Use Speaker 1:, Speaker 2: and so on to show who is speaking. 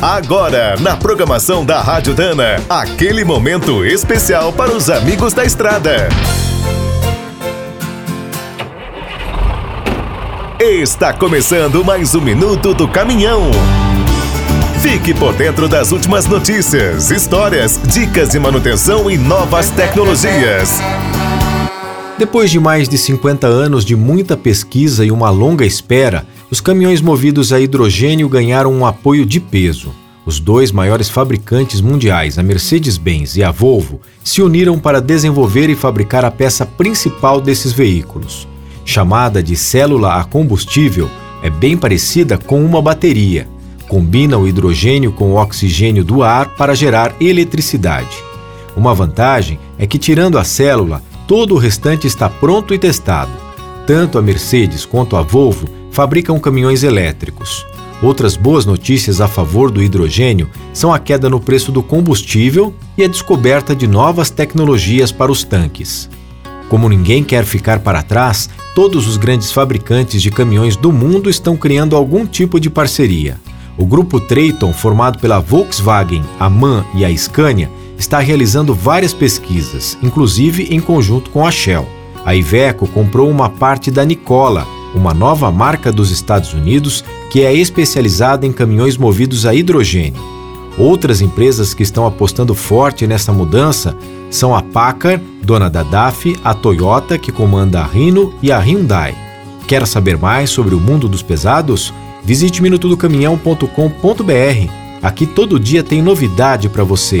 Speaker 1: Agora, na programação da Rádio Dana, aquele momento especial para os amigos da estrada. Está começando mais um minuto do caminhão. Fique por dentro das últimas notícias, histórias, dicas de manutenção e novas tecnologias.
Speaker 2: Depois de mais de 50 anos de muita pesquisa e uma longa espera, os caminhões movidos a hidrogênio ganharam um apoio de peso. Os dois maiores fabricantes mundiais, a Mercedes-Benz e a Volvo, se uniram para desenvolver e fabricar a peça principal desses veículos. Chamada de célula a combustível, é bem parecida com uma bateria. Combina o hidrogênio com o oxigênio do ar para gerar eletricidade. Uma vantagem é que, tirando a célula, todo o restante está pronto e testado. Tanto a Mercedes quanto a Volvo fabricam caminhões elétricos. Outras boas notícias a favor do hidrogênio são a queda no preço do combustível e a descoberta de novas tecnologias para os tanques. Como ninguém quer ficar para trás, todos os grandes fabricantes de caminhões do mundo estão criando algum tipo de parceria. O grupo Traton, formado pela Volkswagen, a MAN e a Scania, está realizando várias pesquisas, inclusive em conjunto com a Shell. A Iveco comprou uma parte da Nikola, uma nova marca dos Estados Unidos que é especializada em caminhões movidos a hidrogênio. Outras empresas que estão apostando forte nessa mudança são a Packard, dona da DAF, a Toyota, que comanda a Rino, e a Hyundai. Quer saber mais sobre o mundo dos pesados? Visite minutodocaminhão.com.br. Aqui todo dia tem novidade para você.